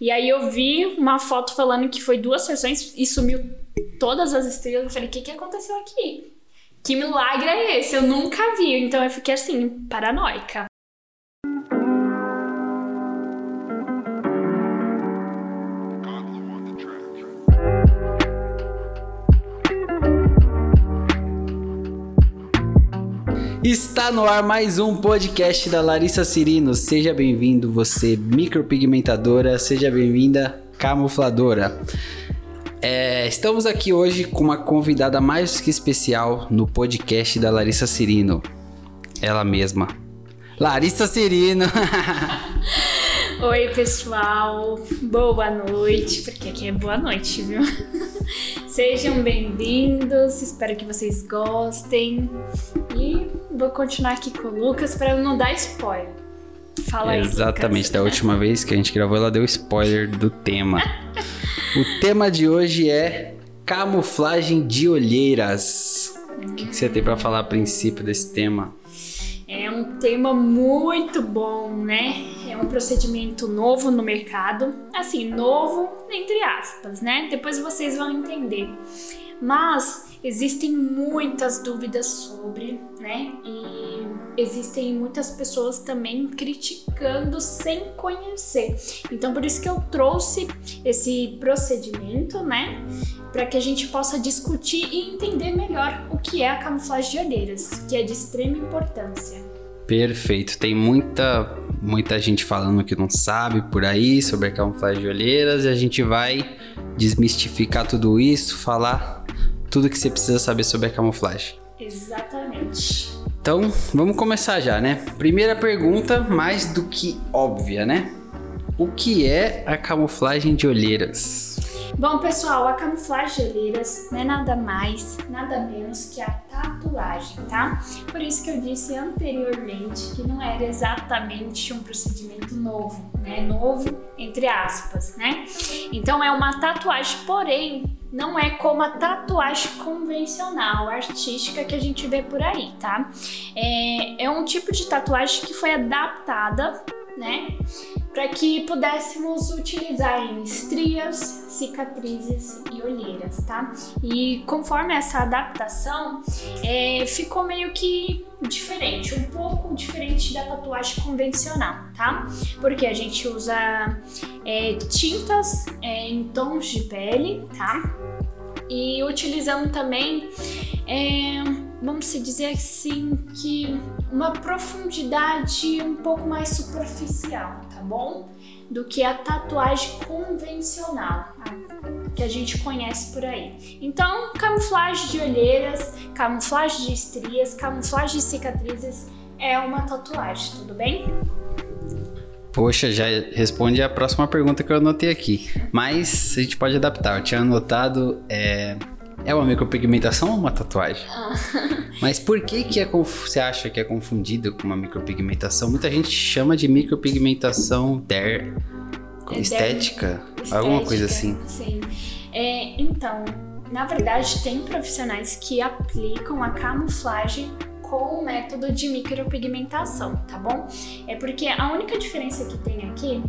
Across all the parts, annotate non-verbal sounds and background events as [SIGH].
E aí eu vi uma foto falando que foi duas sessões e sumiu todas as estrelas. Eu falei, o que, que aconteceu aqui? Que milagre é esse? Eu nunca vi. Então eu fiquei assim, paranoica. Está no ar mais um podcast da Larissa Cirino. Seja bem-vindo, você micropigmentadora, seja bem-vinda, camufladora. É, estamos aqui hoje com uma convidada mais que especial no podcast da Larissa Cirino. Ela mesma. Larissa Cirino. [LAUGHS] Oi, pessoal. Boa noite, porque aqui é boa noite, viu? [LAUGHS] Sejam bem-vindos. Espero que vocês gostem. E vou continuar aqui com o Lucas para não dar spoiler. Fala aí. Exatamente, Lucas. da última vez que a gente gravou, ela deu spoiler do tema. o tema de hoje é camuflagem de olheiras. O que, que você tem para falar a princípio desse tema? É um tema muito bom, né? Um procedimento novo no mercado. Assim, novo entre aspas, né? Depois vocês vão entender. Mas existem muitas dúvidas sobre, né? E existem muitas pessoas também criticando sem conhecer. Então, por isso que eu trouxe esse procedimento, né? Para que a gente possa discutir e entender melhor o que é a camuflagem de olheiras, que é de extrema importância. Perfeito. Tem muita muita gente falando que não sabe por aí sobre a camuflagem de olheiras e a gente vai desmistificar tudo isso, falar tudo que você precisa saber sobre a camuflagem. Exatamente. Então, vamos começar já, né? Primeira pergunta, mais do que óbvia, né? O que é a camuflagem de olheiras? Bom, pessoal, a camuflagem de olheiras não é nada mais, nada menos que a tatuagem, tá? Por isso que eu disse anteriormente que não era exatamente um procedimento novo, né? Novo, entre aspas, né? Então é uma tatuagem, porém, não é como a tatuagem convencional, artística que a gente vê por aí, tá? É, é um tipo de tatuagem que foi adaptada, né? Para que pudéssemos utilizar em estrias, cicatrizes e olheiras, tá? E conforme essa adaptação, é, ficou meio que diferente, um pouco diferente da tatuagem convencional, tá? Porque a gente usa é, tintas é, em tons de pele, tá? E utilizando também, é, vamos se dizer assim, que uma profundidade um pouco mais superficial, tá bom? Do que a tatuagem convencional, que a gente conhece por aí. Então, camuflagem de olheiras, camuflagem de estrias, camuflagem de cicatrizes é uma tatuagem, tudo bem? Poxa, já responde a próxima pergunta que eu anotei aqui. Mas a gente pode adaptar. Eu tinha anotado. É, é uma micropigmentação ou uma tatuagem? Ah. [LAUGHS] Mas por que, que é, você acha que é confundido com uma micropigmentação? Muita gente chama de micropigmentação der, É estética, der- alguma coisa assim. Sim. É, então, na verdade, tem profissionais que aplicam a camuflagem com o método de micropigmentação, tá bom? É porque a única diferença que tem aqui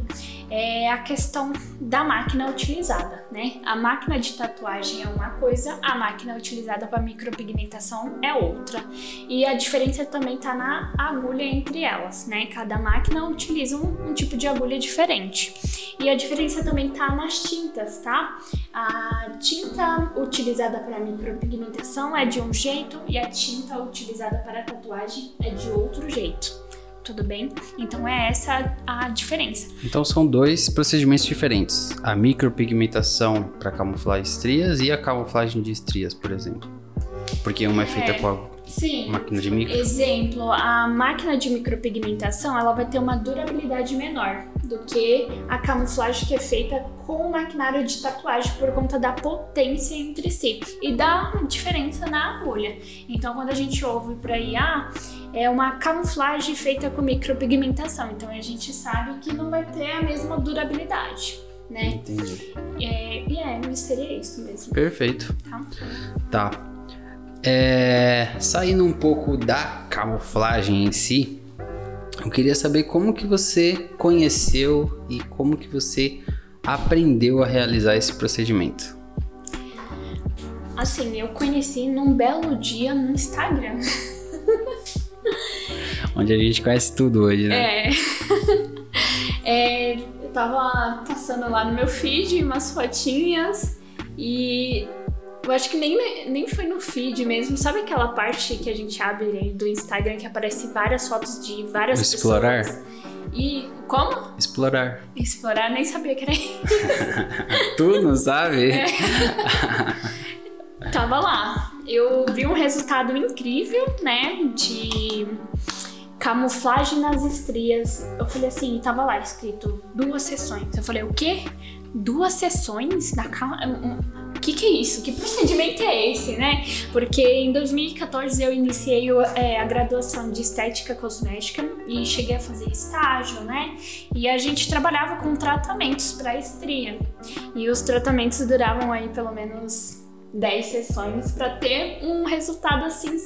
é a questão da máquina utilizada, né? A máquina de tatuagem é uma coisa, a máquina utilizada para micropigmentação é outra. E a diferença também tá na agulha entre elas, né? Cada máquina utiliza um, um tipo de agulha diferente. E a diferença também tá nas tintas, tá? A tinta utilizada para micropigmentação é de um jeito e a tinta utilizada para tatuagem é de outro jeito. Tudo bem? Então é essa a diferença. Então são dois procedimentos diferentes: a micropigmentação para camuflar estrias e a camuflagem de estrias, por exemplo. Porque uma é feita É. com a Sim. máquina de micro. Exemplo, a máquina de micropigmentação ela vai ter uma durabilidade menor do que a camuflagem que é feita com o maquinário de tatuagem por conta da potência entre si e da diferença na agulha. Então, quando a gente ouve por aí, ah, é uma camuflagem feita com micropigmentação, então a gente sabe que não vai ter a mesma durabilidade, né? Entendi. É, e é, seria isso mesmo, Perfeito. tá? Tá. É, saindo um pouco da camuflagem em si, eu queria saber como que você conheceu e como que você aprendeu a realizar esse procedimento? Assim, eu conheci num belo dia no Instagram. [LAUGHS] [LAUGHS] Onde a gente conhece tudo hoje, né? É. [LAUGHS] é. Eu tava passando lá no meu feed umas fotinhas e eu acho que nem, nem foi no feed mesmo. Sabe aquela parte que a gente abre do Instagram que aparece várias fotos de várias Explorar. pessoas? E como? Explorar. Explorar, nem sabia que era isso. [LAUGHS] tu não sabe? É. Tava lá. Eu vi um resultado incrível, né? De camuflagem nas estrias. Eu falei assim, tava lá escrito duas sessões. Eu falei, o quê? Duas sessões na? O que, que é isso? Que procedimento é esse, né? Porque em 2014 eu iniciei é, a graduação de estética cosmética e cheguei a fazer estágio, né? E a gente trabalhava com tratamentos para estria. E os tratamentos duravam aí pelo menos 10 sessões para ter um resultado assim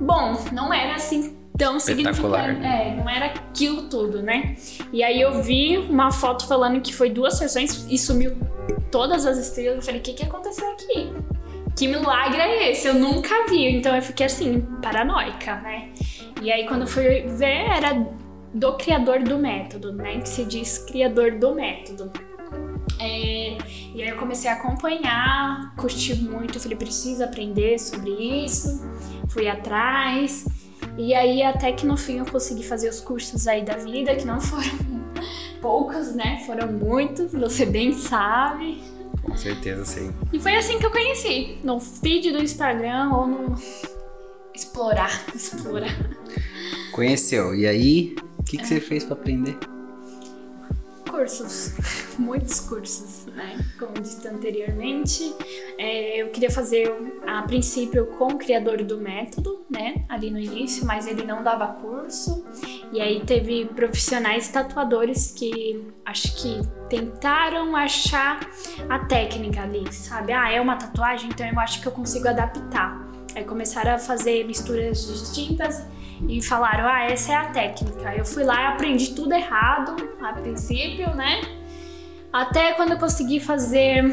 bom. Não era assim tão significante. né? É, não era aquilo tudo, né? E aí eu vi uma foto falando que foi duas sessões e sumiu todas as estrelas. Eu falei, o que, que aconteceu aqui? Que milagre é esse? Eu nunca vi. Então eu fiquei assim, paranoica, né? E aí quando fui ver, era do criador do método, né? Que se diz criador do método. É, e aí eu comecei a acompanhar, curti muito, falei, preciso aprender sobre isso, fui atrás. E aí até que no fim eu consegui fazer os cursos aí da vida, que não foram [LAUGHS] poucos, né? Foram muitos, você bem sabe. Com certeza, sim. E foi assim que eu conheci, no feed do Instagram ou no explorar, [LAUGHS] explorar. Conheceu. E aí, o que, que você fez para aprender? Cursos, [LAUGHS] muitos cursos, né? Como disse anteriormente, é, eu queria fazer a princípio com o criador do método, né? Ali no início, mas ele não dava curso. E aí teve profissionais tatuadores que acho que tentaram achar a técnica ali, sabe? Ah, é uma tatuagem, então eu acho que eu consigo adaptar. Aí começaram a fazer misturas distintas e falaram: ah, essa é a técnica. Eu fui lá e aprendi tudo errado a princípio, né? Até quando eu consegui fazer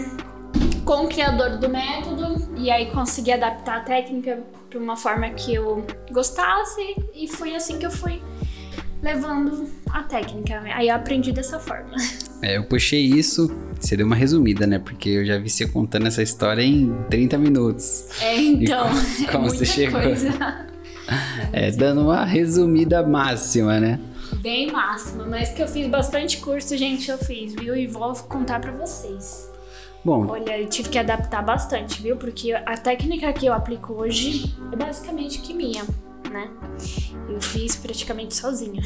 com o criador do método e aí consegui adaptar a técnica para uma forma que eu gostasse e foi assim que eu fui levando a técnica. Aí eu aprendi dessa forma. [LAUGHS] É, eu puxei isso, você deu uma resumida, né? Porque eu já vi você contando essa história em 30 minutos. É, então, E como, [LAUGHS] como é você chegou? coisa. É, dando uma resumida máxima, né? Bem máxima, mas que eu fiz bastante curso, gente, eu fiz, viu? E vou contar pra vocês. Bom, Olha, eu tive que adaptar bastante, viu? Porque a técnica que eu aplico hoje é basicamente que minha, né? Eu fiz praticamente sozinha.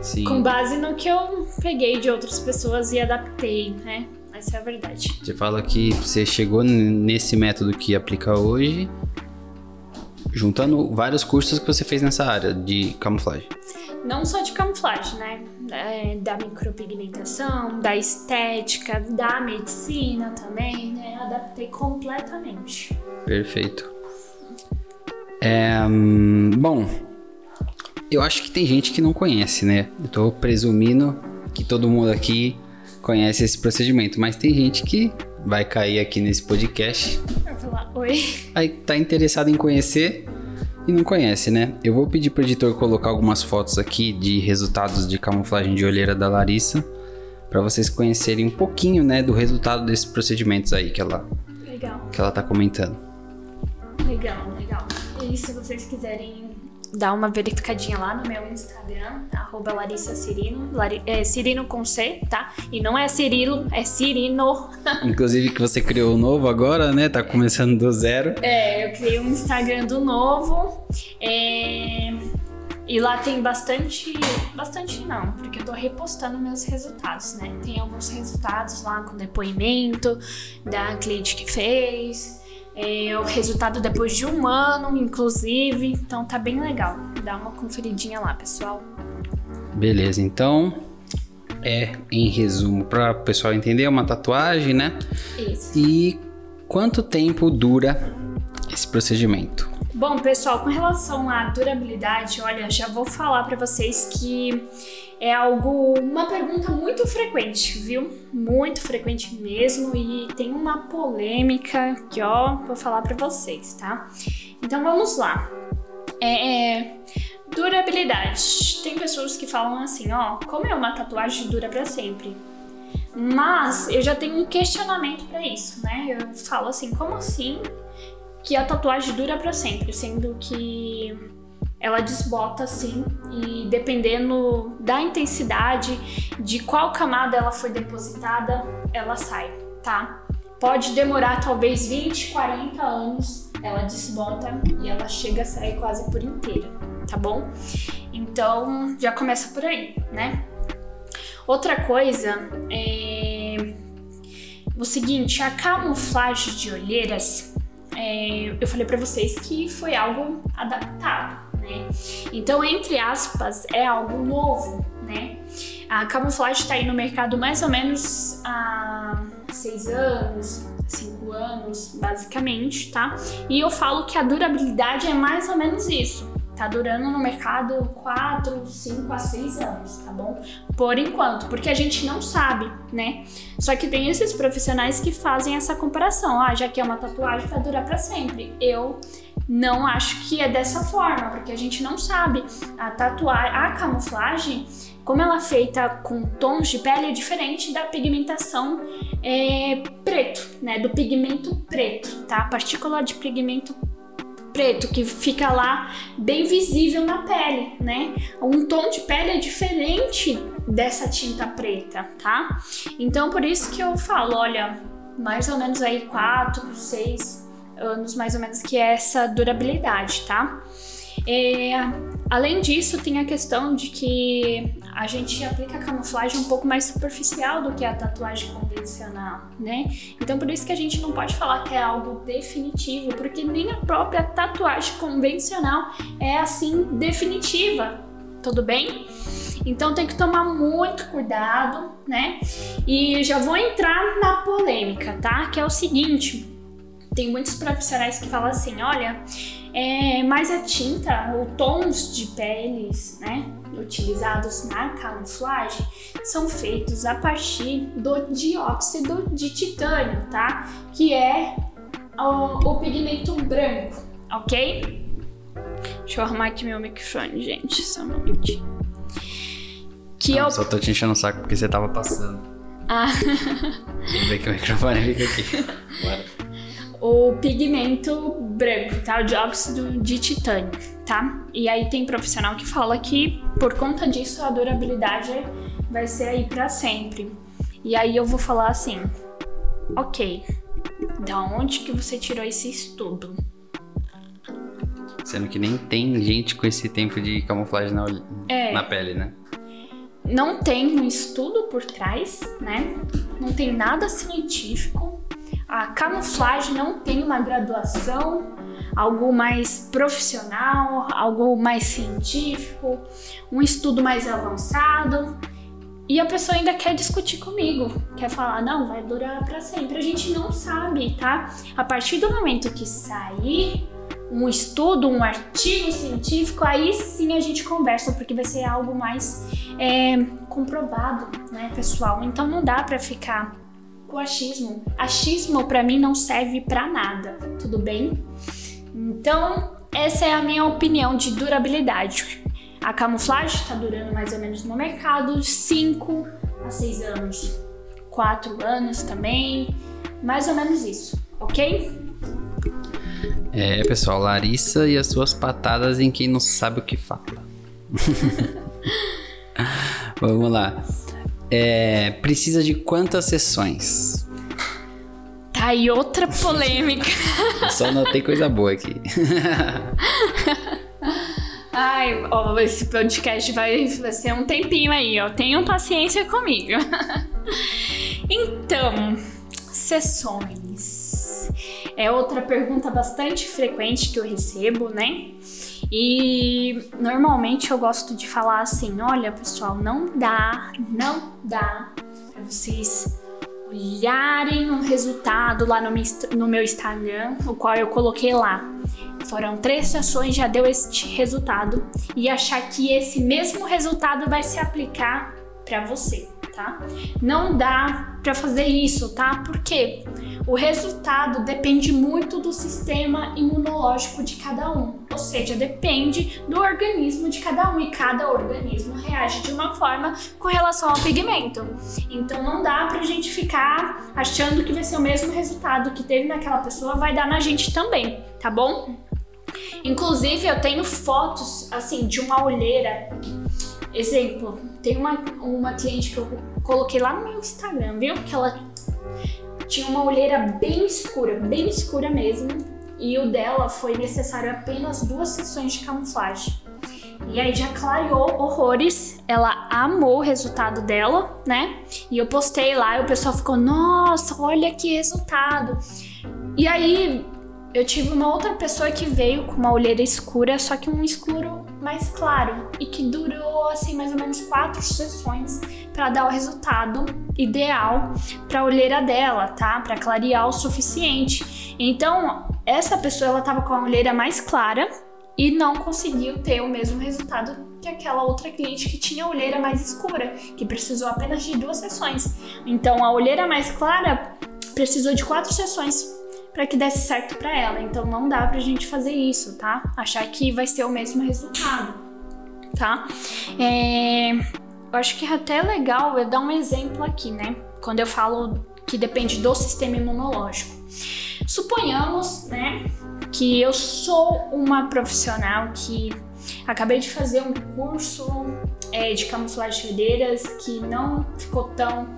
sim. Com base no que eu peguei de outras pessoas e adaptei, né? Essa é a verdade. Você fala que você chegou nesse método que aplica hoje, juntando vários cursos que você fez nessa área de camuflagem. Não só de camuflagem, né? É, da micropigmentação, da estética, da medicina também, né? Adaptei completamente. Perfeito. É, bom, eu acho que tem gente que não conhece, né? Eu tô presumindo que todo mundo aqui conhece esse procedimento, mas tem gente que vai cair aqui nesse podcast, Eu vou falar, oi. aí tá interessado em conhecer e não conhece, né? Eu vou pedir pro editor colocar algumas fotos aqui de resultados de camuflagem de olheira da Larissa, para vocês conhecerem um pouquinho, né, do resultado desses procedimentos aí que ela Legal. que ela tá comentando. Legal, legal. E se vocês quiserem dar uma verificadinha lá no meu Instagram, arroba Larissa Cirino, Lari, é, Cirino com C, tá? E não é Cirilo, é Cirino. [LAUGHS] Inclusive que você criou o novo agora, né? Tá começando do zero. É, eu criei um Instagram do novo. é, E lá tem bastante. Bastante não, porque eu tô repostando meus resultados, né? Tem alguns resultados lá com depoimento da cliente que fez. É, o resultado depois de um ano, inclusive. Então tá bem legal. Dá uma conferidinha lá, pessoal. Beleza, então é em resumo para o pessoal entender é uma tatuagem, né? Isso. E quanto tempo dura esse procedimento? Bom, pessoal, com relação à durabilidade, olha, já vou falar para vocês que é algo, uma pergunta muito frequente, viu? Muito frequente mesmo e tem uma polêmica que, ó, vou falar para vocês, tá? Então vamos lá. É, é, durabilidade. Tem pessoas que falam assim, ó, como é uma tatuagem dura para sempre? Mas eu já tenho um questionamento para isso, né? Eu falo assim, como assim que a tatuagem dura para sempre, sendo que ela desbota assim e dependendo da intensidade de qual camada ela foi depositada, ela sai, tá? Pode demorar talvez 20, 40 anos, ela desbota e ela chega a sair quase por inteira, tá bom? Então já começa por aí, né? Outra coisa é o seguinte, a camuflagem de olheiras é, eu falei para vocês que foi algo adaptado, né? Então, entre aspas, é algo novo, né? A camuflagem está aí no mercado mais ou menos há seis anos, cinco anos, basicamente, tá? E eu falo que a durabilidade é mais ou menos isso tá durando no mercado 4, 5 a 6 anos, tá bom? Por enquanto, porque a gente não sabe, né? Só que tem esses profissionais que fazem essa comparação. Ah, já que é uma tatuagem, vai durar para sempre. Eu não acho que é dessa forma, porque a gente não sabe. A tatuagem, a camuflagem, como ela é feita com tons de pele, é diferente da pigmentação é, preto, né? Do pigmento preto, tá? A partícula de pigmento preto que fica lá bem visível na pele, né? Um tom de pele é diferente dessa tinta preta, tá? Então por isso que eu falo, olha, mais ou menos aí 4, 6 anos mais ou menos que é essa durabilidade, tá? É, além disso, tem a questão de que a gente aplica a camuflagem um pouco mais superficial do que a tatuagem convencional, né? Então por isso que a gente não pode falar que é algo definitivo, porque nem a própria tatuagem convencional é assim definitiva, tudo bem? Então tem que tomar muito cuidado, né? E já vou entrar na polêmica, tá? Que é o seguinte: tem muitos profissionais que falam assim, olha, é, mas a tinta, ou tons de peles, né, utilizados na camuflagem, são feitos a partir do dióxido de titânio, tá? Que é o, o pigmento branco, ok? Deixa eu arrumar aqui meu microfone, gente, só um momentinho. Que Não, eu... Só tô te enchendo o saco porque você tava passando. Ah. Vem ver que o microfone fica aqui. [LAUGHS] Bora o pigmento branco, tá? O dióxido de titânio, tá? E aí tem profissional que fala que por conta disso a durabilidade vai ser aí para sempre. E aí eu vou falar assim: OK. Da onde que você tirou esse estudo? Sendo que nem tem gente com esse tempo de camuflagem na, é, na pele, né? Não tem um estudo por trás, né? Não tem nada científico a camuflagem não tem uma graduação, algo mais profissional, algo mais científico, um estudo mais avançado. E a pessoa ainda quer discutir comigo, quer falar, não, vai durar para sempre. A gente não sabe, tá? A partir do momento que sair um estudo, um artigo científico, aí sim a gente conversa, porque vai ser algo mais é, comprovado, né, pessoal? Então não dá para ficar o achismo. Achismo para mim não serve para nada, tudo bem? Então, essa é a minha opinião de durabilidade. A camuflagem está durando mais ou menos no mercado 5 a 6 anos, 4 anos também, mais ou menos isso, ok? É, pessoal, Larissa e as suas patadas em quem não sabe o que fala. [LAUGHS] Vamos lá. É, precisa de quantas sessões? Tá aí outra polêmica. Eu só notei coisa boa aqui. Ai, ó, esse podcast vai, vai ser um tempinho aí, ó. Tenham paciência comigo. então, sessões. É outra pergunta bastante frequente que eu recebo, né? E normalmente eu gosto de falar assim: olha, pessoal, não dá, não dá para vocês olharem o resultado lá no meu, Instagram, o qual eu coloquei lá. Foram três sessões, já deu este resultado. E achar que esse mesmo resultado vai se aplicar para você tá? Não dá para fazer isso, tá? Porque o resultado depende muito do sistema imunológico de cada um, ou seja, depende do organismo de cada um e cada organismo reage de uma forma com relação ao pigmento. Então não dá pra gente ficar achando que vai ser o mesmo resultado que teve naquela pessoa, vai dar na gente também, tá bom? Inclusive eu tenho fotos assim de uma olheira Exemplo, tem uma, uma cliente que eu coloquei lá no meu Instagram, viu? Que ela tinha uma olheira bem escura, bem escura mesmo. E o dela foi necessário apenas duas sessões de camuflagem. E aí já clareou horrores. Ela amou o resultado dela, né? E eu postei lá e o pessoal ficou: Nossa, olha que resultado. E aí eu tive uma outra pessoa que veio com uma olheira escura, só que um escuro mais claro e que durou assim mais ou menos quatro sessões para dar o resultado ideal para a olheira dela, tá? Para clarear o suficiente. Então, essa pessoa ela tava com a olheira mais clara e não conseguiu ter o mesmo resultado que aquela outra cliente que tinha a olheira mais escura, que precisou apenas de duas sessões. Então, a olheira mais clara precisou de quatro sessões para que desse certo para ela. Então não dá pra gente fazer isso, tá? Achar que vai ser o mesmo resultado, tá? É, eu acho que é até legal eu dar um exemplo aqui, né? Quando eu falo que depende do sistema imunológico. Suponhamos, né, que eu sou uma profissional que acabei de fazer um curso é, de camuflagem de olheiras que não ficou tão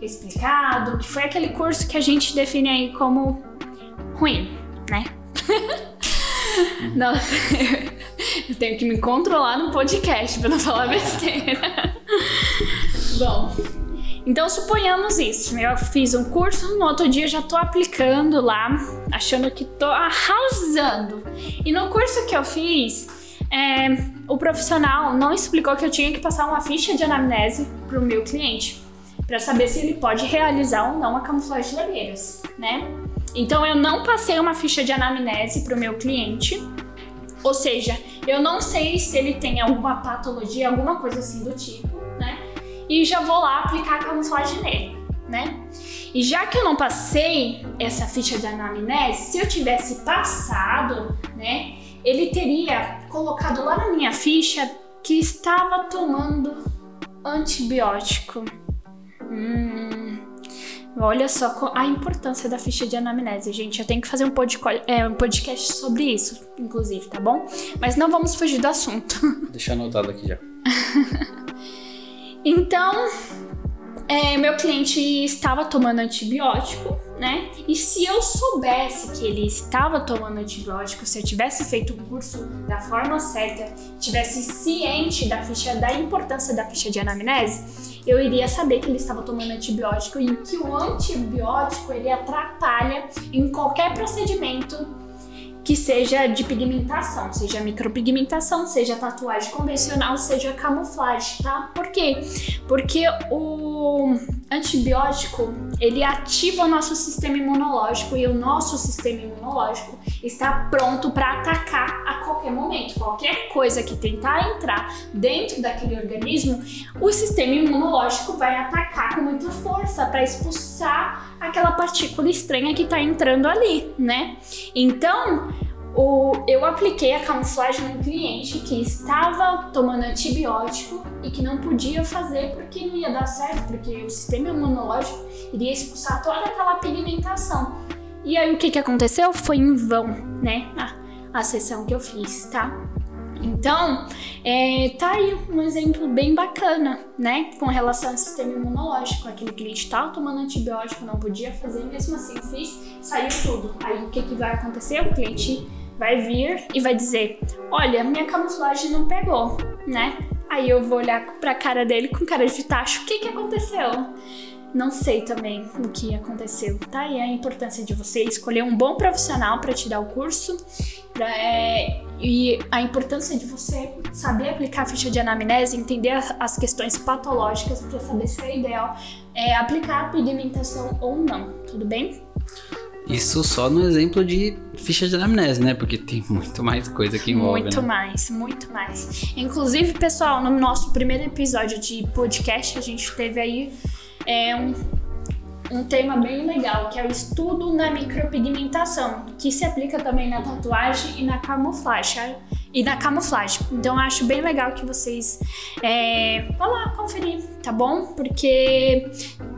explicado, que foi aquele curso que a gente define aí como ruim, né? [LAUGHS] Nossa, eu tenho que me controlar no podcast para não falar besteira. Bom, então suponhamos isso. Eu fiz um curso, no outro dia já tô aplicando lá, achando que tô arrasando. E no curso que eu fiz, é, o profissional não explicou que eu tinha que passar uma ficha de anamnese pro meu cliente para saber se ele pode realizar ou não a camuflagem de olheiras, né? Então eu não passei uma ficha de anamnese para o meu cliente, ou seja, eu não sei se ele tem alguma patologia, alguma coisa assim do tipo, né? E já vou lá aplicar a camuflagem nele, né? E já que eu não passei essa ficha de anamnese, se eu tivesse passado, né, ele teria colocado lá na minha ficha que estava tomando antibiótico. Hum, Olha só a importância da ficha de anamnese, gente. Eu tenho que fazer um, é, um podcast sobre isso, inclusive, tá bom? Mas não vamos fugir do assunto. [LAUGHS] Deixa anotado aqui já. então, é, meu cliente estava tomando antibiótico, né? E se eu soubesse que ele estava tomando antibiótico, se eu tivesse feito o curso da forma certa, tivesse ciente da ficha, da importância da ficha de anamnese, eu iria saber que ele estava tomando antibiótico e que o antibiótico ele atrapalha em qualquer procedimento que seja de pigmentação, seja micropigmentação, seja tatuagem convencional, seja camuflagem, tá? Por quê? Porque o antibiótico, ele ativa o nosso sistema imunológico e o nosso sistema imunológico está pronto para atacar a qualquer momento. Qualquer coisa que tentar entrar dentro daquele organismo, o sistema imunológico vai atacar com muita força para expulsar aquela partícula estranha que está entrando ali, né? Então, o, eu apliquei a camuflagem num cliente que estava tomando antibiótico e que não podia fazer porque não ia dar certo, porque o sistema imunológico iria expulsar toda aquela pigmentação. E aí o que, que aconteceu? Foi em vão, né? A, a sessão que eu fiz, tá? Então, é, tá aí um exemplo bem bacana, né? Com relação ao sistema imunológico. Aquele cliente estava tomando antibiótico, não podia fazer, mesmo assim fiz, saiu tudo. Aí o que, que vai acontecer? O cliente vai vir e vai dizer: Olha, minha camuflagem não pegou, né? Aí eu vou olhar pra cara dele com cara de tacho: O que, que aconteceu? Não sei também o que aconteceu, tá? E a importância de você escolher um bom profissional para te dar o curso pra, é, e a importância de você saber aplicar a ficha de anamnese, entender as questões patológicas para saber se é ideal é, aplicar a pigmentação ou não, tudo bem? Isso só no exemplo de ficha de anamnese, né? Porque tem muito mais coisa que envolve. Muito né? mais, muito mais. Inclusive, pessoal, no nosso primeiro episódio de podcast, a gente teve aí é, um, um tema bem legal, que é o estudo na micropigmentação, que se aplica também na tatuagem e na camuflagem. E na camuflagem. Então, eu acho bem legal que vocês é, vão lá conferir, tá bom? Porque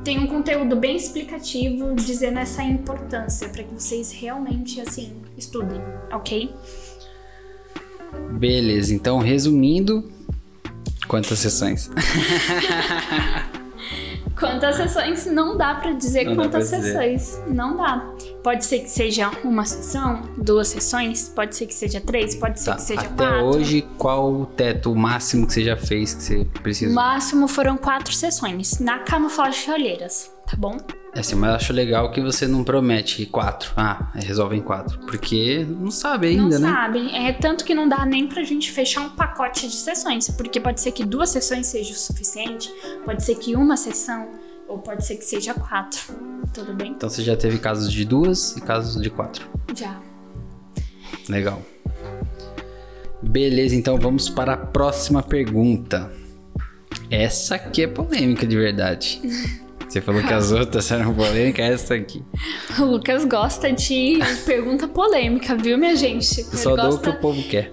tem um conteúdo bem explicativo dizendo essa importância para que vocês realmente, assim, estudem, ok? Beleza, então resumindo, quantas sessões? [LAUGHS] Quantas sessões? Não dá pra dizer Não quantas pra dizer. sessões. Não dá. Pode ser que seja uma sessão, duas sessões, pode ser que seja três, pode ser Tá, que seja Até quatro. hoje, qual o teto máximo que você já fez que você O precisa? máximo foram quatro sessões na camuflagem de olheiras, tá bom? É assim, mas eu acho legal que você não promete quatro. Ah, resolve em quatro. Porque não sabe ainda, não né? sabe. É tanto que não dá nem pra gente fechar um pacote de sessões, porque pode ser que duas sessões seja o suficiente, pode ser que uma sessão, ou pode ser que seja quatro. Tudo bem? Então você já teve casos de duas e casos de quatro. Já. Legal. Beleza, então vamos para a próxima pergunta. Essa aqui é polêmica de verdade. [LAUGHS] Você falou que as outras eram polêmicas, essa aqui. O Lucas gosta de pergunta polêmica, viu, minha gente? Eu só dou o que o povo quer.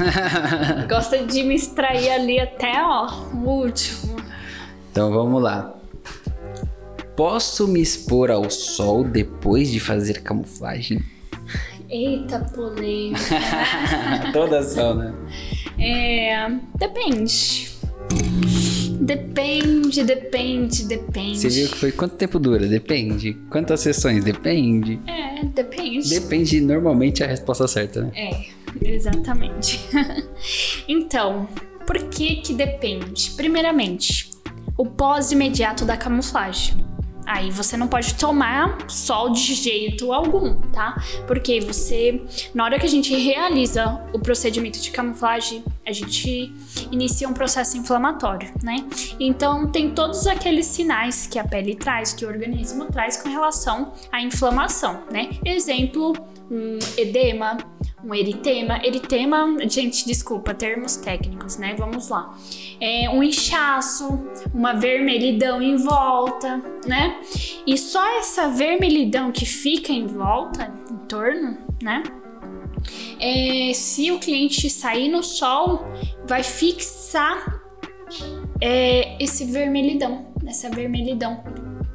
[LAUGHS] gosta de me extrair ali até, ó, o último. Então vamos lá. Posso me expor ao sol depois de fazer camuflagem? Eita, polêmica. [LAUGHS] Toda ação, né? É. Depende. Depende, depende, depende. Você viu que foi quanto tempo dura? Depende. Quantas sessões? Depende. É, depende. Depende normalmente a resposta certa, né? É, exatamente. [LAUGHS] então, por que que depende? Primeiramente, o pós imediato da camuflagem. Aí você não pode tomar sol de jeito algum, tá? Porque você, na hora que a gente realiza o procedimento de camuflagem, a gente inicia um processo inflamatório, né? Então tem todos aqueles sinais que a pele traz, que o organismo traz com relação à inflamação, né? Exemplo, um edema, um eritema. Eritema, gente, desculpa, termos técnicos, né? Vamos lá. É um inchaço, uma vermelhidão em volta, né? E só essa vermelhidão que fica em volta, em torno, né? É, se o cliente sair no sol, vai fixar é, esse vermelhidão, essa vermelhidão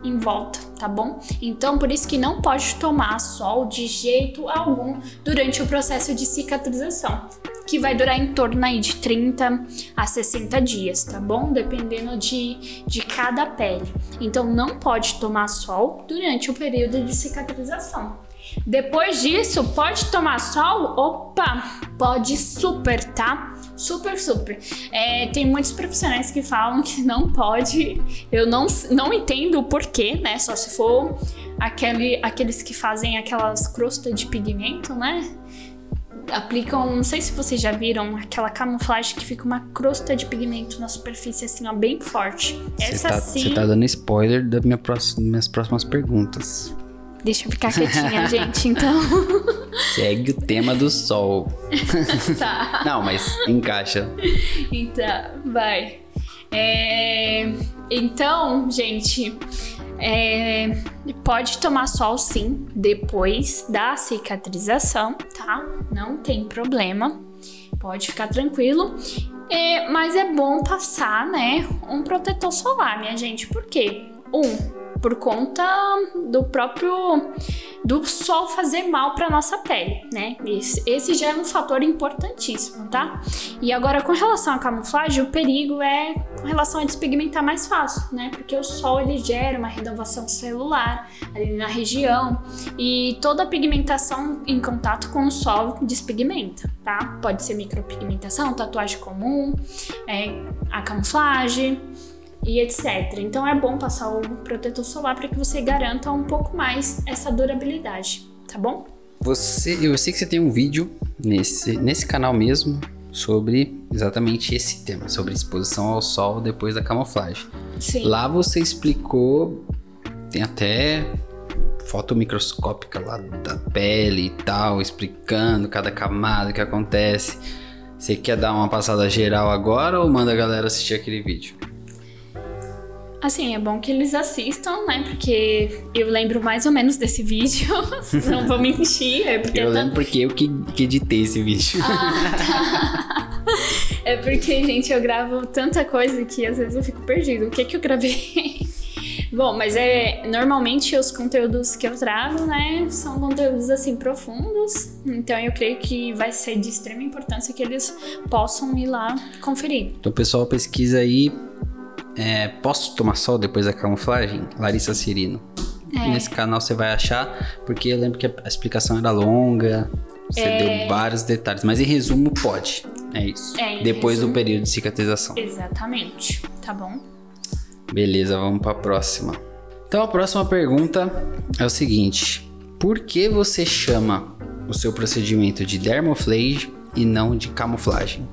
em volta, tá bom? Então, por isso que não pode tomar sol de jeito algum durante o processo de cicatrização, que vai durar em torno aí de 30 a 60 dias, tá bom? Dependendo de, de cada pele. Então, não pode tomar sol durante o período de cicatrização. Depois disso, pode tomar sol? Opa, pode super, tá? Super, super. É, tem muitos profissionais que falam que não pode. Eu não, não entendo o porquê, né? Só se for aquele, aqueles que fazem aquelas crostas de pigmento, né? Aplicam, não sei se vocês já viram, aquela camuflagem que fica uma crosta de pigmento na superfície, assim, ó, bem forte. Você Essa tá, sim. você tá dando spoiler das minha próxima, minhas próximas perguntas. Deixa eu ficar quietinha, [LAUGHS] gente, então. [LAUGHS] Segue o tema do sol. [LAUGHS] tá. Não, mas encaixa. Então, vai. É, Então, gente, é, pode tomar sol sim depois da cicatrização, tá? Não tem problema. Pode ficar tranquilo. É, mas é bom passar, né, um protetor solar, minha gente. Por quê? Um, por conta do próprio do sol fazer mal para nossa pele, né? Esse, esse já é um fator importantíssimo, tá? E agora com relação à camuflagem, o perigo é com relação a despigmentar mais fácil, né? Porque o sol ele gera uma renovação celular ali na região e toda a pigmentação em contato com o sol despigmenta, tá? Pode ser micropigmentação, tatuagem comum, é, a camuflagem e etc. Então é bom passar o protetor solar para que você garanta um pouco mais essa durabilidade, tá bom? Você, eu sei que você tem um vídeo nesse, nesse canal mesmo sobre exatamente esse tema, sobre exposição ao sol depois da camuflagem. Sim. Lá você explicou, tem até foto microscópica lá da pele e tal, explicando cada camada que acontece. Você quer dar uma passada geral agora ou manda a galera assistir aquele vídeo? Assim, é bom que eles assistam, né? Porque eu lembro mais ou menos desse vídeo. [LAUGHS] Não vou mentir. É porque eu é lembro porque eu que, que editei esse vídeo. Ah, tá. [LAUGHS] É porque, gente, eu gravo tanta coisa que às vezes eu fico perdido. O que que eu gravei? [LAUGHS] Bom, mas é normalmente os conteúdos que eu trago, né, são conteúdos assim profundos. Então eu creio que vai ser de extrema importância que eles possam ir lá conferir. Então, pessoal, pesquisa aí. É, posso tomar sol depois da camuflagem? Larissa Cirino. É. Nesse canal você vai achar, porque eu lembro que a explicação era longa. Você É. deu vários detalhes, mas em resumo pode. É isso. É, depois resumo. do período de cicatrização. Exatamente, tá bom? Beleza, vamos para a próxima. Então a próxima pergunta é o seguinte: por que você chama o seu procedimento de dermoflage e não de camuflagem?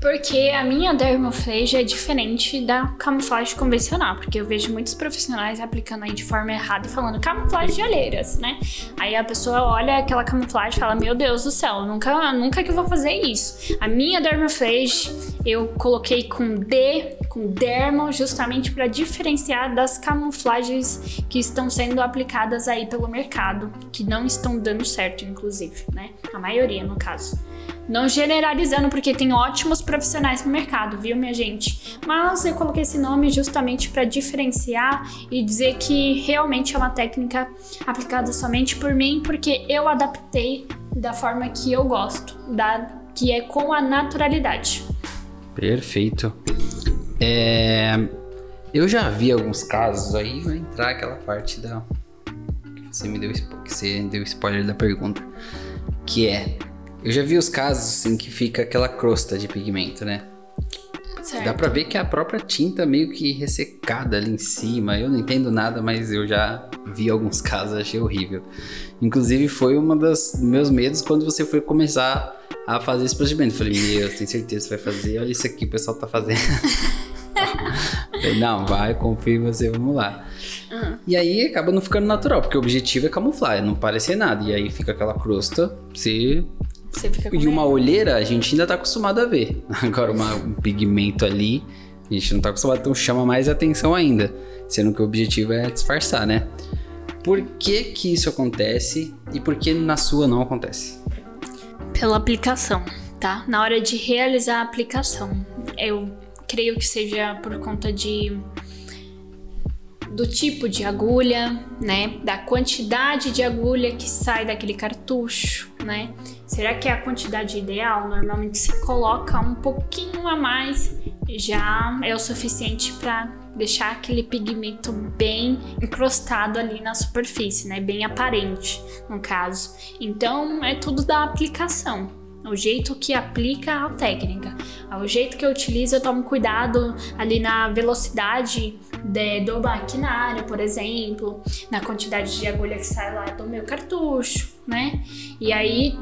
Porque a minha dermoflage é diferente da camuflagem convencional, porque eu vejo muitos profissionais aplicando aí de forma errada e falando camuflagem de alheiras, né? Aí a pessoa olha aquela camuflagem e fala: Meu Deus do céu, nunca, nunca que eu vou fazer isso. A minha dermoflage eu coloquei com D, com dermo, justamente para diferenciar das camuflagens que estão sendo aplicadas aí pelo mercado, que não estão dando certo, inclusive, né? A maioria, no caso. Não generalizando, porque tem ótimos profissionais no mercado, viu, minha gente? Mas eu coloquei esse nome justamente para diferenciar e dizer que realmente é uma técnica aplicada somente por mim, porque eu adaptei da forma que eu gosto, da, que é com a naturalidade. Perfeito. É, eu já vi alguns casos aí, vai entrar aquela parte da. que Você me deu, que você deu spoiler da pergunta. Que é. Eu já vi os casos assim que fica aquela crosta de pigmento, né? Certo? Dá pra ver que é a própria tinta meio que ressecada ali em cima. Eu não entendo nada, mas eu já vi alguns [LAUGHS] casos, achei horrível. Inclusive, foi uma dos meus medos quando você foi começar a fazer esse procedimento. Falei, meu, tenho certeza que você vai fazer. Olha isso aqui que o pessoal tá fazendo. [LAUGHS] Falei, não, vai, confio em você, vamos lá. E aí acaba não ficando natural, porque o objetivo é camuflar, é não parecer nada. E aí fica aquela crosta, você Você fica com e uma olheira a gente ainda tá acostumado a ver. [LAUGHS] Agora, uma- um pigmento ali, a gente não tá acostumado, então chama mais atenção ainda. Sendo que o objetivo é disfarçar, né? Por que que isso acontece e por que na sua não acontece? pela aplicação, tá? Na hora de realizar a aplicação, eu creio que seja por conta de do tipo de agulha, né? Da quantidade de agulha que sai daquele cartucho, né? Será que é a quantidade ideal? Normalmente se coloca um pouquinho a mais, já é o suficiente para deixar aquele pigmento bem encrostado ali na superfície, né? Bem aparente, no caso. Então é tudo da aplicação. O jeito que aplica a técnica. O jeito que eu utilizo, eu tomo cuidado ali na velocidade de- do maquinário, por exemplo, na quantidade de agulha que sai lá do meu cartucho, né? E aí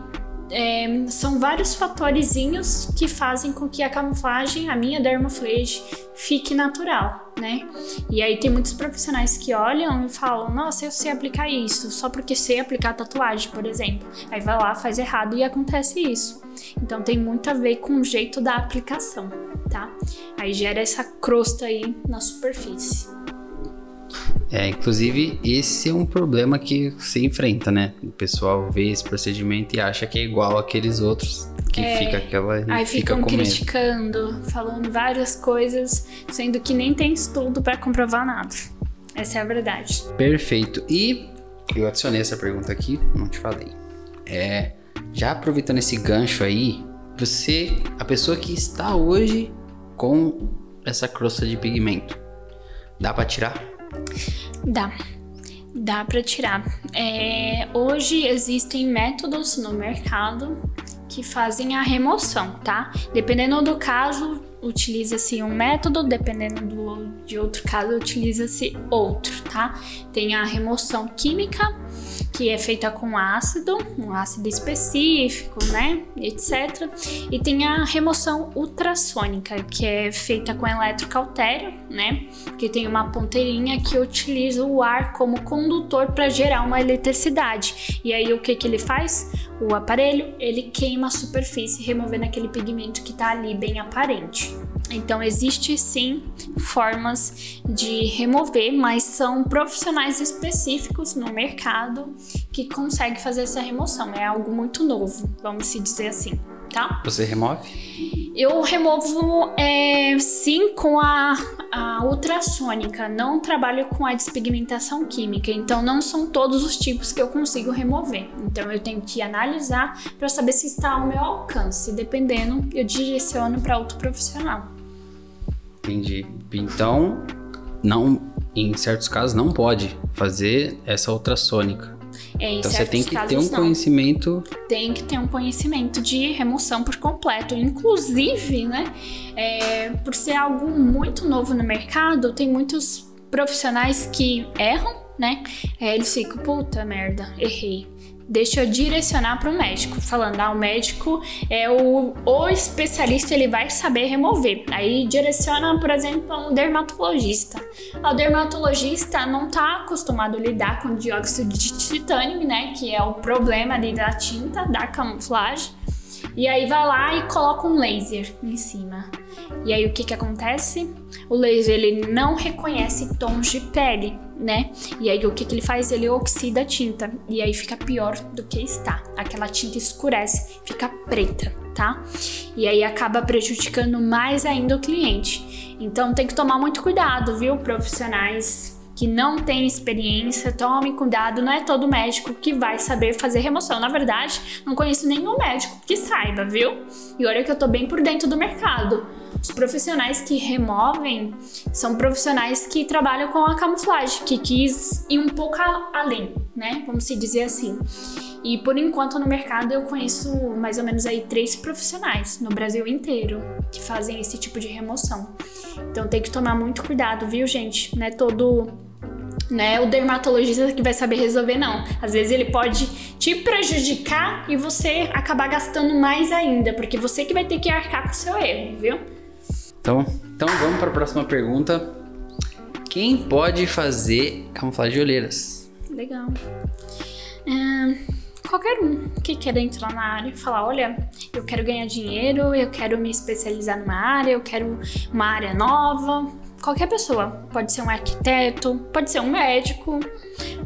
é, são vários fatorezinhos que fazem com que a camuflagem, a minha dermoflage, fique natural, né? E aí tem muitos profissionais que olham e falam, nossa, eu sei aplicar isso, só porque sei aplicar tatuagem, por exemplo. Aí vai lá, faz errado e acontece isso. Então tem muito a ver com o jeito da aplicação, tá? Aí gera essa crosta aí na superfície. É, inclusive, esse é um problema que se enfrenta, né? O pessoal vê esse procedimento e acha que é igual àqueles outros, que fica aquela. Aí fica ficam com medo. criticando, falando várias coisas, sendo que nem tem estudo pra comprovar nada. Essa é a verdade. Perfeito. E eu adicionei essa pergunta aqui, não te falei. É, já aproveitando esse gancho aí, você, a pessoa que está hoje com essa crosta de pigmento, dá pra tirar? Dá. Dá pra tirar. É, hoje existem métodos no mercado que fazem a remoção, tá? Dependendo do caso, utiliza-se um método, dependendo do, de outro caso, utiliza-se outro, tá? Tem a remoção química, que é feita com ácido, um ácido específico, né, etc. E tem a remoção ultrassônica, que é feita com eletrocautério, né, que tem uma ponteirinha que utiliza o ar como condutor para gerar uma eletricidade. E aí o que que ele faz? O aparelho, ele queima a superfície, removendo aquele pigmento que está ali bem aparente. Então existe sim formas de remover, mas são profissionais específicos no mercado que conseguem fazer essa remoção. É algo muito novo, vamos se dizer assim, tá? Você remove? Eu removo é, sim com a, a ultrassônica, não trabalho com a despigmentação química, então não são todos os tipos que eu consigo remover. Então eu tenho que analisar para saber se está ao meu alcance. Dependendo, eu direciono para outro profissional. Entendi. Então, não, em certos casos, não pode fazer essa ultrassônica. É, Então você tem que ter casos, um não. conhecimento. tem que ter um conhecimento de remoção por completo. Inclusive, né, é, por ser algo muito novo no mercado, tem muitos profissionais que erram, né? É, eles ficam, puta merda, errei. Deixa eu direcionar para o médico, falando, ah, o médico é o, o especialista, ele vai saber remover. Aí direciona, por exemplo, a um dermatologista. O dermatologista não está acostumado a lidar com dióxido de titânio, né? Que é o problema ali da tinta, da camuflagem. E aí vai lá e coloca um laser em cima. E aí o que que acontece? O laser ele não reconhece tons de pele, né? E aí o que que ele faz? Ele oxida a tinta e aí fica pior do que está. Aquela tinta escurece, fica preta, tá? E aí acaba prejudicando mais ainda o cliente. Então tem que tomar muito cuidado, viu, profissionais que não têm experiência, tome cuidado, não é todo médico que vai saber fazer remoção. Na verdade, não conheço nenhum médico que saiba, viu? E olha que eu tô bem por dentro do mercado. Os profissionais que removem são profissionais que trabalham com a camuflagem, que quis ir um pouco além, né? Vamos se dizer assim. E por enquanto no mercado eu conheço mais ou menos aí três profissionais no Brasil inteiro que fazem esse tipo de remoção. Então tem que tomar muito cuidado, viu, gente? Não é todo né, o dermatologista que vai saber resolver, não. Às vezes ele pode te prejudicar e você acabar gastando mais ainda, porque você que vai ter que arcar com o seu erro, viu? Então, então vamos para a próxima pergunta. Quem pode fazer camuflagem de olheiras? Legal. Qualquer um que queira entrar na área e falar, olha, eu quero ganhar dinheiro, eu quero me especializar numa área, eu quero uma área nova. Qualquer pessoa. Pode ser um arquiteto, pode ser um médico,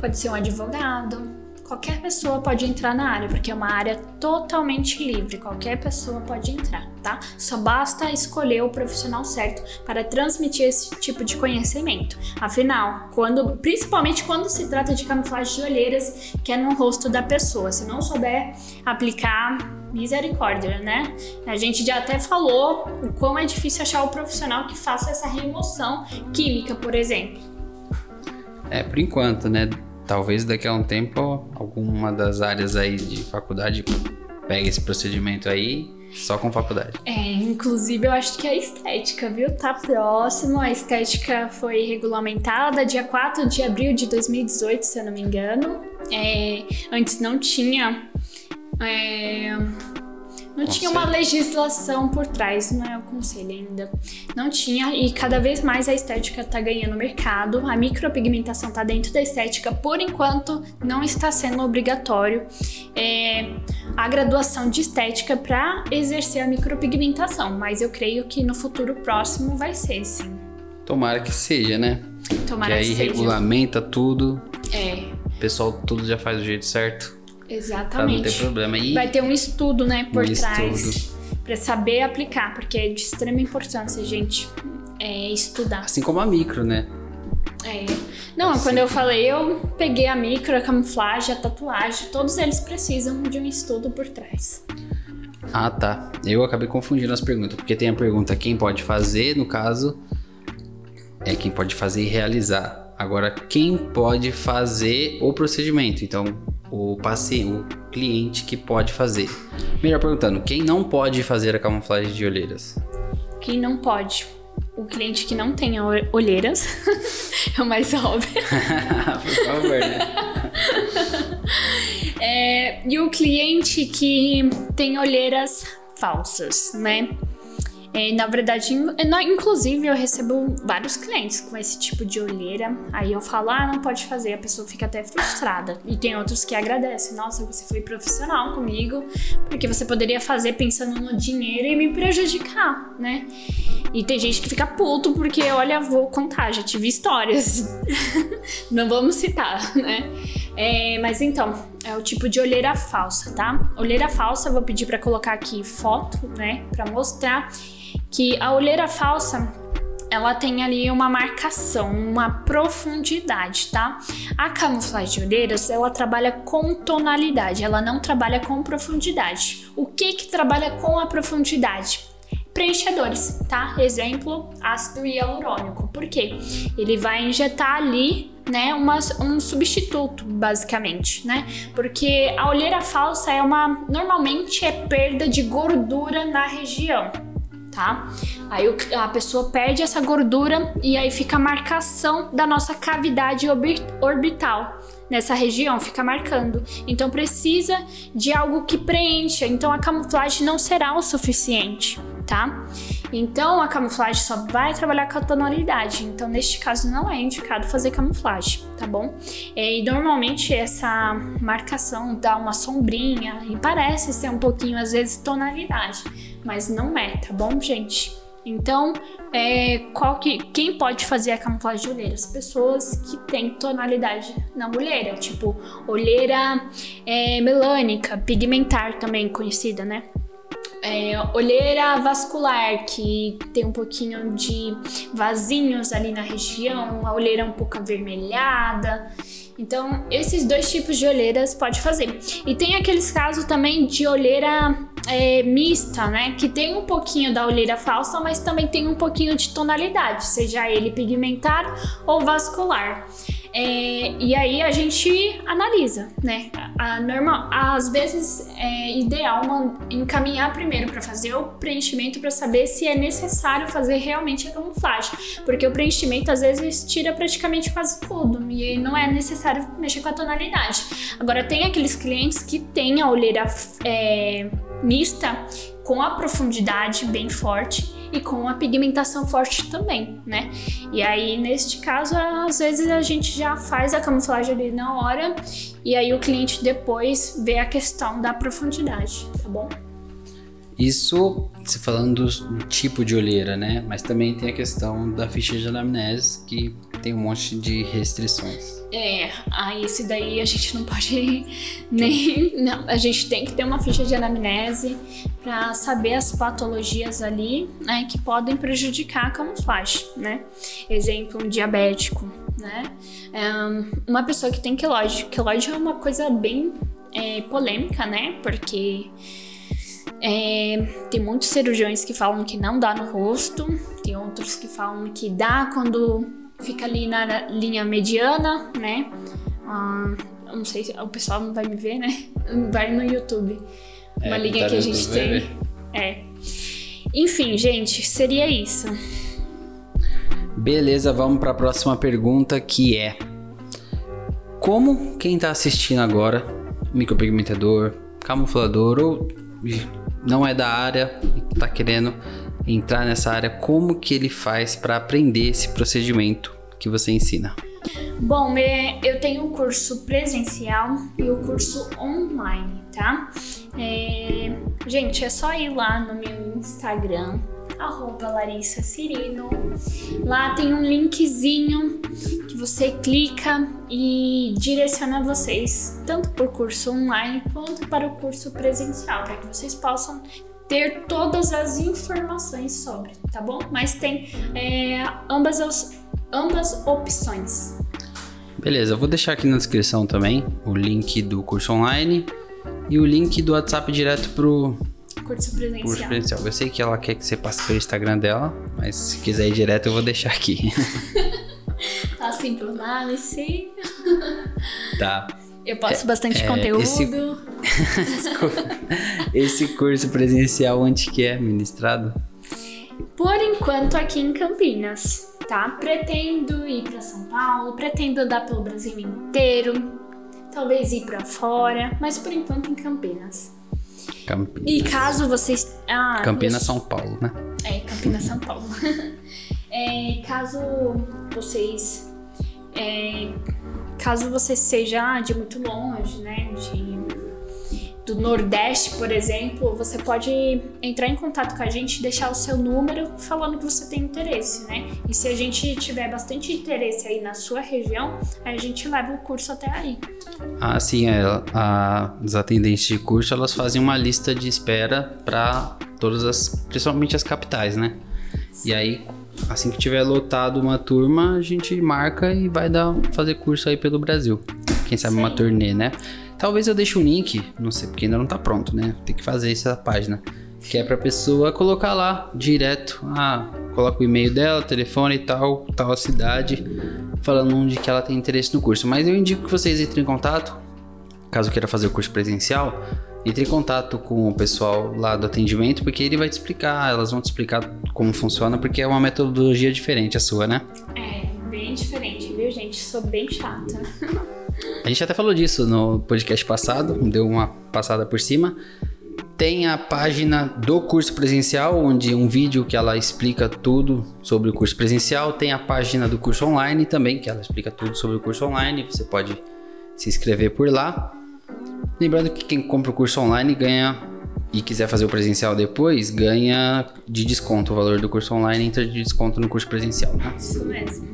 pode ser um advogado. Qualquer pessoa pode entrar na área, porque é uma área totalmente livre. Qualquer pessoa pode entrar, tá? Só basta escolher o profissional certo para transmitir esse tipo de conhecimento. Afinal, quando, principalmente quando se trata de camuflagem de olheiras, que é no rosto da pessoa, se não souber aplicar, misericórdia, né? A gente já até falou o quão é difícil achar o profissional que faça essa remoção química, por exemplo. É, por enquanto, né? Talvez daqui a um tempo alguma das áreas aí de faculdade pegue esse procedimento aí só com faculdade. É, inclusive eu acho que a estética, viu? Tá próximo. A estética foi regulamentada dia 4 de abril de 2018, se eu não me engano. É, antes não tinha. É, não tinha uma legislação por trás, não é o conselho ainda. Não tinha, e cada vez mais a estética tá ganhando mercado. A micropigmentação tá dentro da estética, por enquanto não está sendo obrigatório é, a graduação de estética para exercer a micropigmentação, mas eu creio que no futuro próximo vai ser, sim. Tomara que seja, né? Tomara que que, aí seja. regulamenta tudo, É, o pessoal tudo já faz do jeito certo, pra não ter exatamente. problema. E Vai ter um estudo, né, por Um trás para saber aplicar, porque é de extrema importância, gente, é estudar. assim como a micro, né? É. Não, Assim quando eu falei, eu peguei a micro, a camuflagem, a tatuagem, todos eles precisam de um estudo por trás. Ah, tá. Eu acabei confundindo as perguntas, porque tem a pergunta quem pode fazer, no caso, é quem pode fazer e realizar. Agora, quem pode fazer o procedimento? Então, o paciente, o cliente que pode fazer. Melhor perguntando, quem não pode fazer a camuflagem de olheiras? Quem não pode? O cliente que não tem ol- olheiras [LAUGHS] é o mais óbvio. [LAUGHS] Por favor, né? [LAUGHS] É, e o cliente que tem olheiras falsas, né? É, na verdade, inclusive eu recebo vários clientes com esse tipo de olheira. Aí eu falo, ah, não pode fazer, a pessoa fica até frustrada. E tem outros que agradecem, nossa, você foi profissional comigo, porque você poderia fazer pensando no dinheiro e me prejudicar, né? E tem gente que fica puto porque, olha, vou contar, já tive histórias. [LAUGHS] não vamos citar, né? É, mas então, é o tipo de olheira falsa, tá? Olheira falsa, vou pedir para colocar aqui foto, né, para mostrar que a olheira falsa ela tem ali uma marcação, uma profundidade, tá? A camuflagem de olheiras, ela trabalha com tonalidade, ela não trabalha com profundidade. O que que trabalha com a profundidade? Preenchedores, tá? Exemplo, ácido hialurônico. Por quê? Ele vai injetar ali né, uma, um substituto, basicamente, né? Porque a olheira falsa é uma normalmente é perda de gordura na região, tá? Aí a pessoa perde essa gordura e aí fica a marcação da nossa cavidade orbital nessa região, fica marcando. Então precisa de algo que preencha. Então a camuflagem não será o suficiente, tá? Então a camuflagem só vai trabalhar com a tonalidade. Então neste caso não é indicado fazer camuflagem, tá bom? E normalmente essa marcação dá uma sombrinha e parece ser um pouquinho às vezes tonalidade mas não é, tá bom, gente? Então, é, que, quem pode fazer a camuflagem de olheira? As pessoas que têm tonalidade na olheira, tipo olheira é, melânica, pigmentar também conhecida, né? É, olheira vascular, que tem um pouquinho de vasinhos ali na região, a olheira um pouco avermelhada. Então, esses dois tipos de olheiras pode fazer. E tem aqueles casos também de olheira é, mista, né? Que tem um pouquinho da olheira falsa, mas também tem um pouquinho de tonalidade, seja ele pigmentar ou vascular. É, e aí a gente analisa, né? A normal, às vezes é ideal encaminhar primeiro para fazer o preenchimento para saber se é necessário fazer realmente a camuflagem, porque o preenchimento às vezes tira praticamente quase tudo e não é necessário mexer com a tonalidade. Agora tem aqueles clientes que têm a olheira é, mista com a profundidade bem forte e com a pigmentação forte também, né? E aí, neste caso, às vezes a gente já faz a camuflagem ali na hora e aí o cliente depois vê a questão da profundidade, tá bom? Isso, você falando do tipo de olheira, né? Mas também tem a questão da ficha de anamnese, que tem um monte de restrições. É, aí esse daí a gente não pode [LAUGHS] nem. Não, a gente tem que ter uma ficha de anamnese para saber as patologias ali, né, que podem prejudicar a camuflagem, né? Exemplo, um diabético, né? É, uma pessoa que tem queloide. Queloide é uma coisa bem é, polêmica, né? Porque é, tem muitos cirurgiões que falam que não dá no rosto, tem outros que falam que dá quando fica ali na linha mediana, né? Ah, não sei se o pessoal não vai me ver, né? [LAUGHS] Vai no YouTube. Uma é, linha tá que a gente tem. Né? É. Enfim, gente, seria isso. Beleza, vamos para a próxima pergunta que é: Como quem está assistindo agora, micropigmentador, camuflador ou não é da área e tá querendo entrar nessa área, como que ele faz para aprender esse procedimento que você ensina? Bom, eu tenho o curso presencial e o curso online, tá? É... Gente, é só ir lá no meu Instagram, arroba Larissa Cirino. Lá tem um linkzinho que você clica e direciona vocês tanto para o curso online quanto para o curso presencial, para que vocês possam ter todas as informações sobre, tá bom? Mas tem é, ambas, as, ambas opções. Beleza, eu vou deixar aqui na descrição também o link do curso online e o link do WhatsApp direto pro curso presencial. Curso presencial. Eu sei que ela quer que você passe pelo Instagram dela, mas se quiser ir direto eu vou deixar aqui. [LAUGHS] assim por análise. Tá. Eu passo é, bastante é, conteúdo. Esse... [LAUGHS] esse curso presencial onde que é ministrado? Por enquanto aqui em Campinas, tá? Pretendo ir para São Paulo, pretendo andar pelo Brasil inteiro, talvez ir para fora, mas por enquanto em Campinas. Campinas. E caso vocês. Ah, Campinas, eu- São Paulo, né? É, Campinas, São Paulo. [LAUGHS] É, caso vocês. é, caso você seja de muito longe, né? De, do Nordeste, por exemplo, você pode entrar em contato com a gente, deixar o seu número falando que você tem interesse, né? E se a gente tiver bastante interesse aí na sua região, a gente leva o curso até aí. Ah, sim, é, a- as atendentes de curso, elas fazem uma lista de espera para todas as, principalmente as capitais, né? E aí, assim que tiver lotado uma turma, a gente marca e vai dar, fazer curso aí pelo Brasil. Quem sabe uma Sim. turnê, né? Talvez eu deixe um link, não sei, porque ainda não tá pronto, né? Tem que fazer essa página. Que é pra pessoa colocar lá direto. Ah, coloca o e-mail dela, telefone e tal, tal cidade, falando onde que ela tem interesse no curso. Mas eu indico que vocês entrem em contato, caso queira fazer o curso presencial, entre em contato com o pessoal lá do atendimento, porque ele vai te explicar, elas vão te explicar como funciona, porque é uma metodologia diferente a sua, né? É, bem diferente, viu, gente? Sou bem chata. [LAUGHS] A gente até falou disso no podcast passado, deu uma passada por cima. Tem a página do curso presencial, onde um vídeo que ela explica tudo sobre o curso presencial. Tem a página do curso online também, que ela explica tudo sobre o curso online. Você pode se inscrever por lá. Lembrando que quem compra o curso online ganha e quiser fazer o presencial depois, ganha de desconto o valor do curso online entra de desconto no curso presencial, né? Isso mesmo.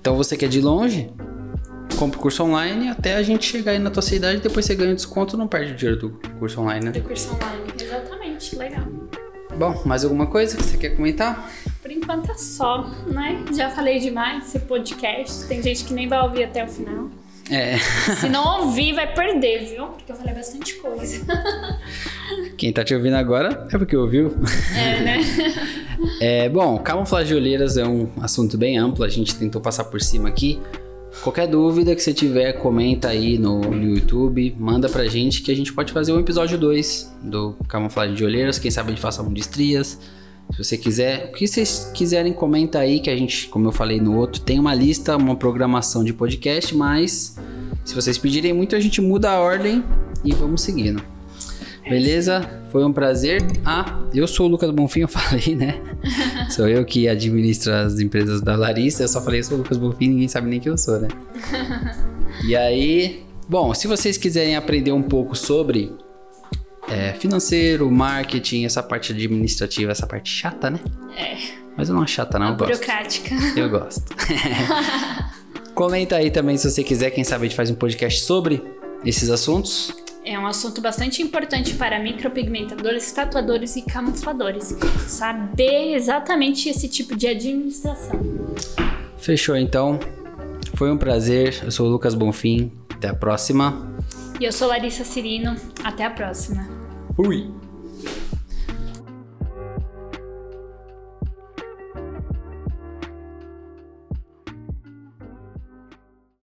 Então você que é de longe, compra o curso online até a gente chegar aí na tua cidade, depois você ganha desconto, não perde o dinheiro do curso online, né? Do curso online. Exatamente, legal. Bom, mais alguma coisa que você quer comentar? Por enquanto é só, né? Já falei demais esse podcast. Tem gente que nem vai ouvir até o final. É, [LAUGHS] Se não ouvir, vai perder, viu? Porque eu falei bastante coisa. [LAUGHS] quem tá te ouvindo agora é porque ouviu. É, né? [LAUGHS] É, bom, camuflagem de olheiras é um assunto bem amplo, a gente tentou passar por cima aqui. Qualquer dúvida que você tiver, comenta aí no, no YouTube, manda pra gente que a gente pode fazer um episódio 2 do camuflagem de olheiras, quem sabe a gente faça um de estrias. Se você quiser, o que vocês quiserem, comenta aí que a gente, como eu falei no outro, tem uma lista, uma programação de podcast, mas se vocês pedirem muito, a gente muda a ordem e vamos seguindo. Beleza? Foi um prazer. Ah, eu sou o Lucas Bonfim, eu [LAUGHS] falei, né? Sou eu que administro as empresas da Larissa. Eu só falei, eu sou o Lucas Bonfim, ninguém sabe nem quem eu sou, né? [LAUGHS] e aí, bom, se vocês quiserem aprender um pouco sobre é, financeiro, marketing, essa parte administrativa, essa parte chata, né? É. Mas eu não acho chata, não, eu gosto. Burocrática. Eu gosto. [LAUGHS] Comenta aí também se você quiser, quem sabe a gente faz um podcast sobre esses assuntos. É um assunto bastante importante para micropigmentadores, tatuadores e camufladores. Saber exatamente esse tipo de administração. Fechou então. Foi um prazer. Eu sou o Lucas Bonfim. Até a próxima. E eu sou Larissa Cirino. Até a próxima. Fui.